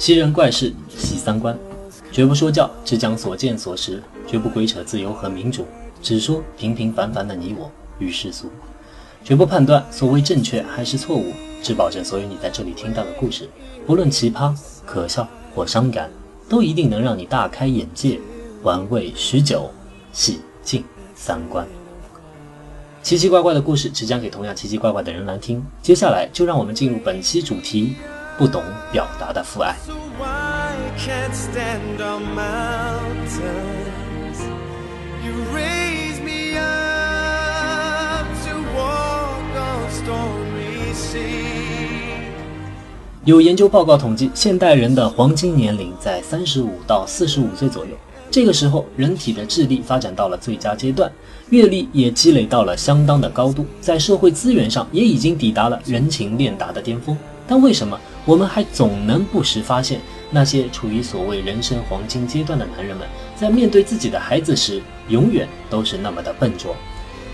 奇人怪事，洗三观，绝不说教，只讲所见所识，绝不鬼扯自由和民主，只说平平凡凡的你我与世俗，绝不判断所谓正确还是错误，只保证所有你在这里听到的故事，不论奇葩、可笑或伤感，都一定能让你大开眼界，玩味许久，洗净三观。奇奇怪怪的故事只讲给同样奇奇怪怪的人来听。接下来就让我们进入本期主题。不懂表达的父爱。有研究报告统计，现代人的黄金年龄在三十五到四十五岁左右。这个时候，人体的智力发展到了最佳阶段，阅历也积累到了相当的高度，在社会资源上也已经抵达了人情练达的巅峰。但为什么我们还总能不时发现那些处于所谓人生黄金阶段的男人们，在面对自己的孩子时，永远都是那么的笨拙？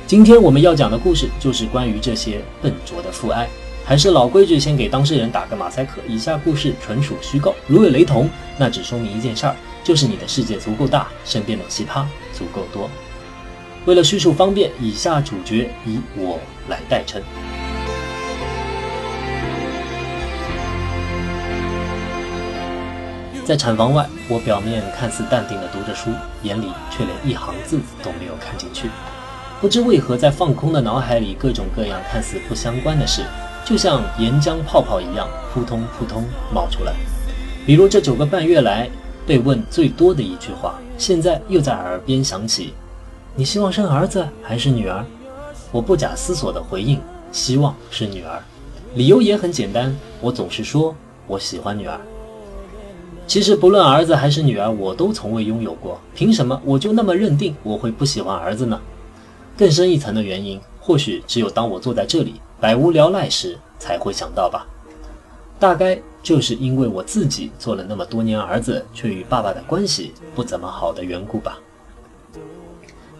今天我们要讲的故事就是关于这些笨拙的父爱。还是老规矩，先给当事人打个马赛克。以下故事纯属虚构，如有雷同，那只说明一件事儿，就是你的世界足够大，身边的奇葩足够多。为了叙述方便，以下主角以我来代称。在产房外，我表面看似淡定地读着书，眼里却连一行字都没有看进去。不知为何，在放空的脑海里，各种各样看似不相关的事，就像岩浆泡泡一样，扑通扑通冒出来。比如这九个半月来被问最多的一句话，现在又在耳边响起：“你希望生儿子还是女儿？”我不假思索地回应：“希望是女儿。”理由也很简单，我总是说我喜欢女儿。其实不论儿子还是女儿，我都从未拥有过。凭什么我就那么认定我会不喜欢儿子呢？更深一层的原因，或许只有当我坐在这里百无聊赖时才会想到吧。大概就是因为我自己做了那么多年儿子，却与爸爸的关系不怎么好的缘故吧。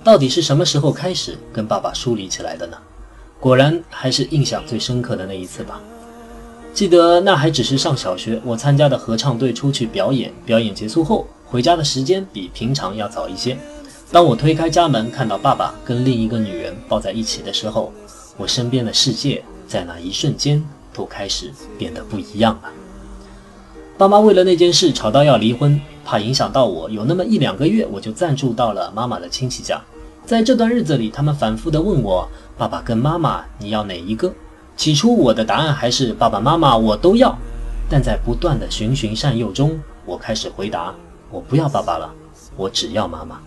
到底是什么时候开始跟爸爸疏离起来的呢？果然还是印象最深刻的那一次吧。记得那还只是上小学，我参加的合唱队出去表演，表演结束后回家的时间比平常要早一些。当我推开家门，看到爸爸跟另一个女人抱在一起的时候，我身边的世界在那一瞬间都开始变得不一样了。爸妈为了那件事吵到要离婚，怕影响到我，有那么一两个月，我就暂住到了妈妈的亲戚家。在这段日子里，他们反复地问我：“爸爸跟妈妈，你要哪一个？”起初我的答案还是爸爸妈妈我都要，但在不断的循循善诱中，我开始回答我不要爸爸了，我只要妈妈。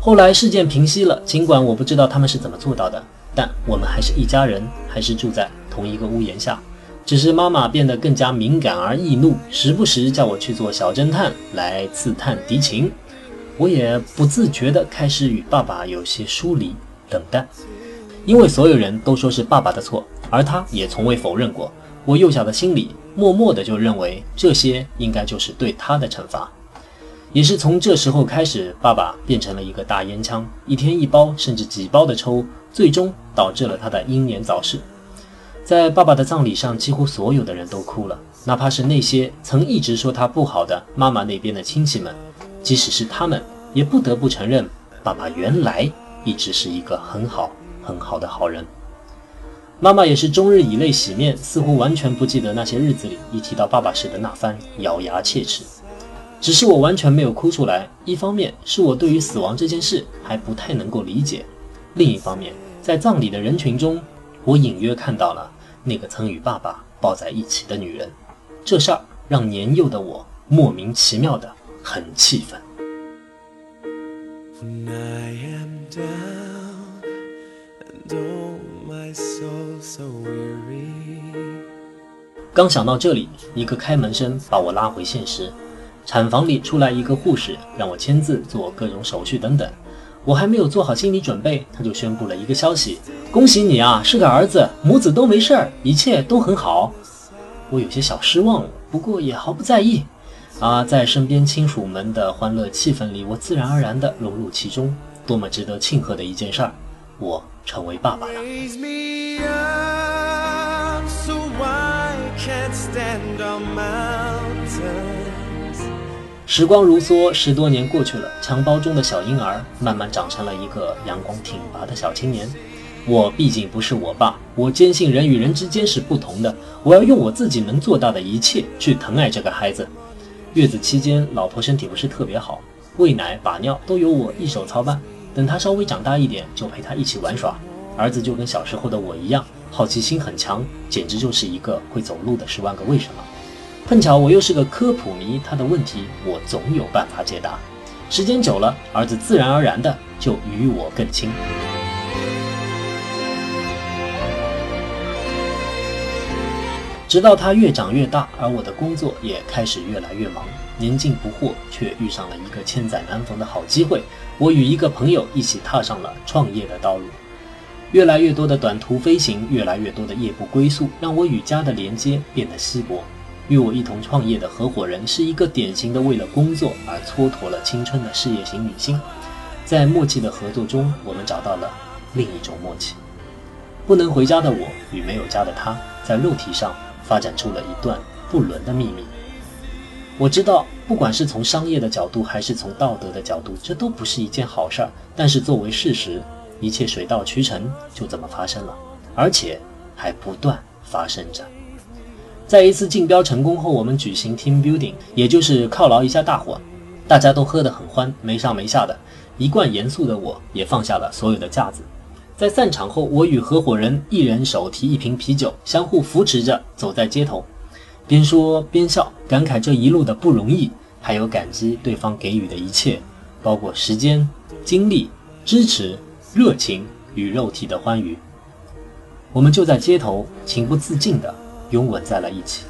后来事件平息了，尽管我不知道他们是怎么做到的，但我们还是一家人，还是住在同一个屋檐下。只是妈妈变得更加敏感而易怒，时不时叫我去做小侦探来刺探敌情，我也不自觉地开始与爸爸有些疏离，冷淡。因为所有人都说是爸爸的错，而他也从未否认过。我幼小的心里默默的就认为这些应该就是对他的惩罚。也是从这时候开始，爸爸变成了一个大烟枪，一天一包甚至几包的抽，最终导致了他的英年早逝。在爸爸的葬礼上，几乎所有的人都哭了，哪怕是那些曾一直说他不好的妈妈那边的亲戚们，即使是他们，也不得不承认，爸爸原来一直是一个很好。很好的好人，妈妈也是终日以泪洗面，似乎完全不记得那些日子里一提到爸爸时的那番咬牙切齿。只是我完全没有哭出来，一方面是我对于死亡这件事还不太能够理解，另一方面在葬礼的人群中，我隐约看到了那个曾与爸爸抱在一起的女人，这事儿让年幼的我莫名其妙的很气愤。刚想到这里，一个开门声把我拉回现实。产房里出来一个护士，让我签字、做各种手续等等。我还没有做好心理准备，他就宣布了一个消息：“恭喜你啊，是个儿子，母子都没事儿，一切都很好。”我有些小失望，不过也毫不在意。啊，在身边亲属们的欢乐气氛里，我自然而然地融入其中。多么值得庆贺的一件事儿！我。成为爸爸了。时光如梭，十多年过去了，襁褓中的小婴儿慢慢长成了一个阳光挺拔的小青年。我毕竟不是我爸，我坚信人与人之间是不同的。我要用我自己能做到的一切去疼爱这个孩子。月子期间，老婆身体不是特别好，喂奶、把尿都由我一手操办。等他稍微长大一点，就陪他一起玩耍。儿子就跟小时候的我一样，好奇心很强，简直就是一个会走路的十万个为什么。碰巧我又是个科普迷，他的问题我总有办法解答。时间久了，儿子自然而然的就与我更亲。直到他越长越大，而我的工作也开始越来越忙，年近不惑，却遇上了一个千载难逢的好机会。我与一个朋友一起踏上了创业的道路，越来越多的短途飞行，越来越多的夜不归宿，让我与家的连接变得稀薄。与我一同创业的合伙人是一个典型的为了工作而蹉跎了青春的事业型女性，在默契的合作中，我们找到了另一种默契。不能回家的我与没有家的他，在肉体上发展出了一段不伦的秘密。我知道，不管是从商业的角度，还是从道德的角度，这都不是一件好事儿。但是作为事实，一切水到渠成，就这么发生了，而且还不断发生着。在一次竞标成功后，我们举行 team building，也就是犒劳一下大伙。大家都喝得很欢，没上没下的。一贯严肃的我也放下了所有的架子。在散场后，我与合伙人一人手提一瓶啤酒，相互扶持着走在街头，边说边笑，感慨这一路的不容易，还有感激对方给予的一切，包括时间、精力、支持、热情与肉体的欢愉。我们就在街头情不自禁的。拥吻在了一起。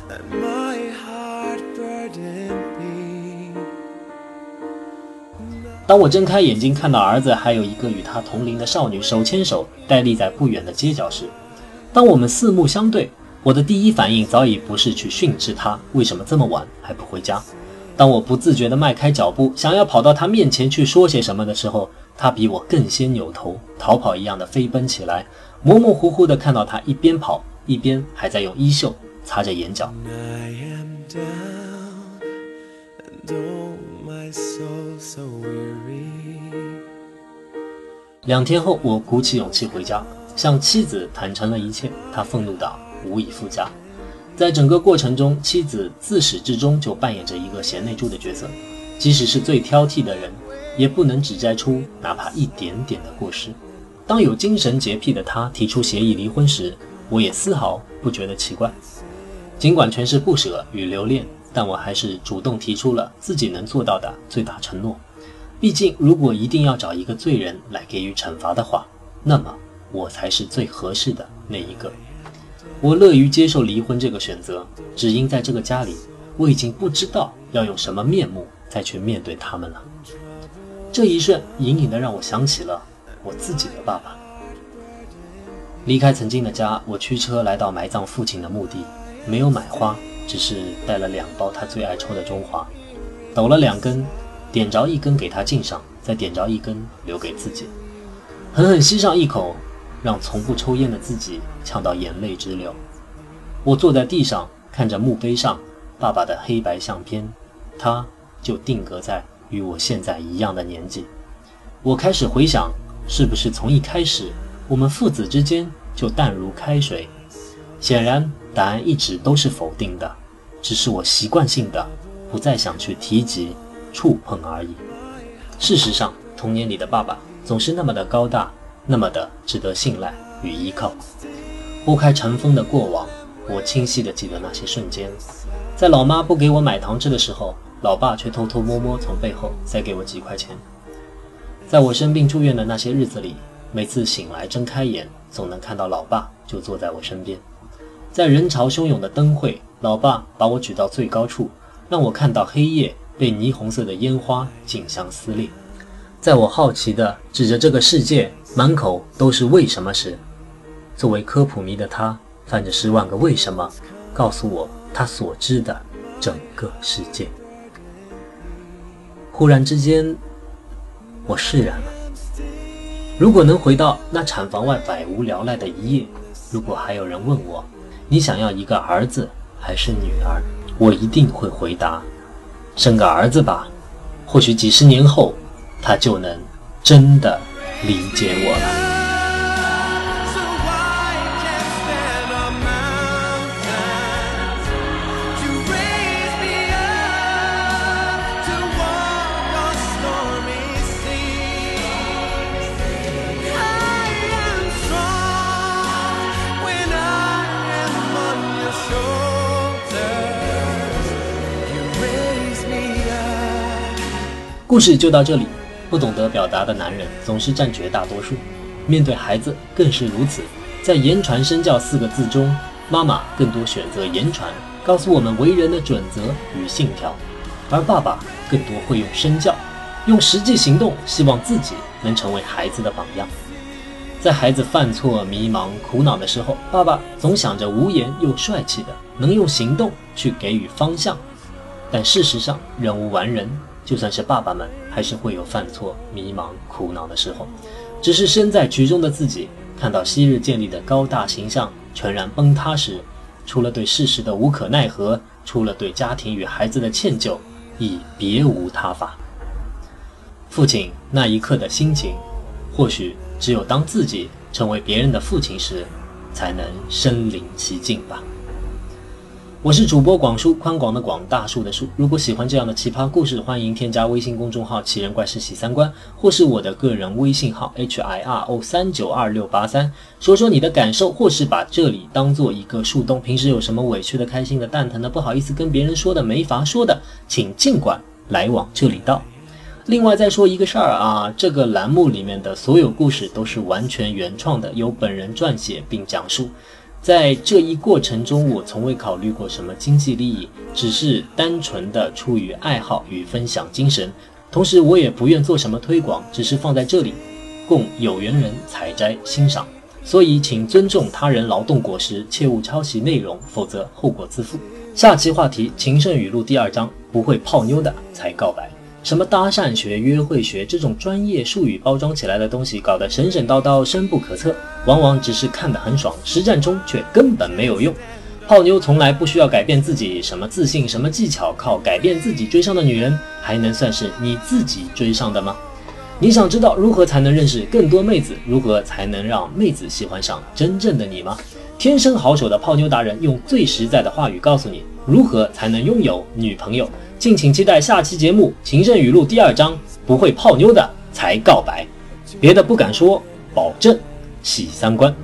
当我睁开眼睛，看到儿子还有一个与他同龄的少女手牵手呆立在不远的街角时，当我们四目相对，我的第一反应早已不是去训斥他为什么这么晚还不回家。当我不自觉地迈开脚步，想要跑到他面前去说些什么的时候，他比我更先扭头，逃跑一样的飞奔起来，模模糊糊的看到他一边跑。一边还在用衣袖擦着眼角。两天后，我鼓起勇气回家，向妻子坦诚了一切。他愤怒的无以复加。在整个过程中，妻子自始至终就扮演着一个贤内助的角色，即使是最挑剔的人，也不能指摘出哪怕一点点的过失。当有精神洁癖的他提出协议离婚时，我也丝毫不觉得奇怪，尽管全是不舍与留恋，但我还是主动提出了自己能做到的最大承诺。毕竟，如果一定要找一个罪人来给予惩罚的话，那么我才是最合适的那一个。我乐于接受离婚这个选择，只因在这个家里，我已经不知道要用什么面目再去面对他们了。这一瞬，隐隐的让我想起了我自己的爸爸。离开曾经的家，我驱车来到埋葬父亲的墓地，没有买花，只是带了两包他最爱抽的中华，抖了两根，点着一根给他敬上，再点着一根留给自己，狠狠吸上一口，让从不抽烟的自己呛到眼泪直流。我坐在地上，看着墓碑上爸爸的黑白相片，他就定格在与我现在一样的年纪。我开始回想，是不是从一开始。我们父子之间就淡如开水，显然答案一直都是否定的，只是我习惯性的不再想去提及、触碰而已。事实上，童年里的爸爸总是那么的高大，那么的值得信赖与依靠。拨开尘封的过往，我清晰的记得那些瞬间，在老妈不给我买糖吃的时候，老爸却偷偷摸摸从背后塞给我几块钱。在我生病住院的那些日子里。每次醒来睁开眼，总能看到老爸就坐在我身边。在人潮汹涌的灯会，老爸把我举到最高处，让我看到黑夜被霓虹色的烟花竞相撕裂。在我好奇地指着这个世界满口都是为什么时，作为科普迷的他翻着十万个为什么，告诉我他所知的整个世界。忽然之间，我释然了。如果能回到那产房外百无聊赖的一夜，如果还有人问我，你想要一个儿子还是女儿？我一定会回答：生个儿子吧。或许几十年后，他就能真的理解我了。故事就到这里。不懂得表达的男人总是占绝大多数，面对孩子更是如此。在言传身教四个字中，妈妈更多选择言传，告诉我们为人的准则与信条；而爸爸更多会用身教，用实际行动，希望自己能成为孩子的榜样。在孩子犯错、迷茫、苦恼的时候，爸爸总想着无言又帅气的，能用行动去给予方向。但事实上，人无完人。就算是爸爸们，还是会有犯错、迷茫、苦恼的时候。只是身在局中的自己，看到昔日建立的高大形象全然崩塌时，除了对事实的无可奈何，除了对家庭与孩子的歉疚，已别无他法。父亲那一刻的心情，或许只有当自己成为别人的父亲时，才能身临其境吧。我是主播广叔，宽广的广大树的树。如果喜欢这样的奇葩故事，欢迎添加微信公众号“奇人怪事喜三观”，或是我的个人微信号 h i r o 三九二六八三，说说你的感受，或是把这里当做一个树洞。平时有什么委屈的、开心的、蛋疼的、不好意思跟别人说的、没法说的，请尽管来往这里道。另外再说一个事儿啊，这个栏目里面的所有故事都是完全原创的，由本人撰写并讲述。在这一过程中，我从未考虑过什么经济利益，只是单纯的出于爱好与分享精神。同时，我也不愿做什么推广，只是放在这里，供有缘人采摘欣赏。所以，请尊重他人劳动果实，切勿抄袭内容，否则后果自负。下期话题：情圣语录第二章，不会泡妞的才告白。什么搭讪学、约会学这种专业术语包装起来的东西，搞得神神叨叨、深不可测，往往只是看得很爽，实战中却根本没有用。泡妞从来不需要改变自己，什么自信、什么技巧，靠改变自己追上的女人，还能算是你自己追上的吗？你想知道如何才能认识更多妹子，如何才能让妹子喜欢上真正的你吗？天生好手的泡妞达人用最实在的话语告诉你，如何才能拥有女朋友。敬请期待下期节目《情圣语录》第二章，不会泡妞的才告白，别的不敢说，保证喜三观。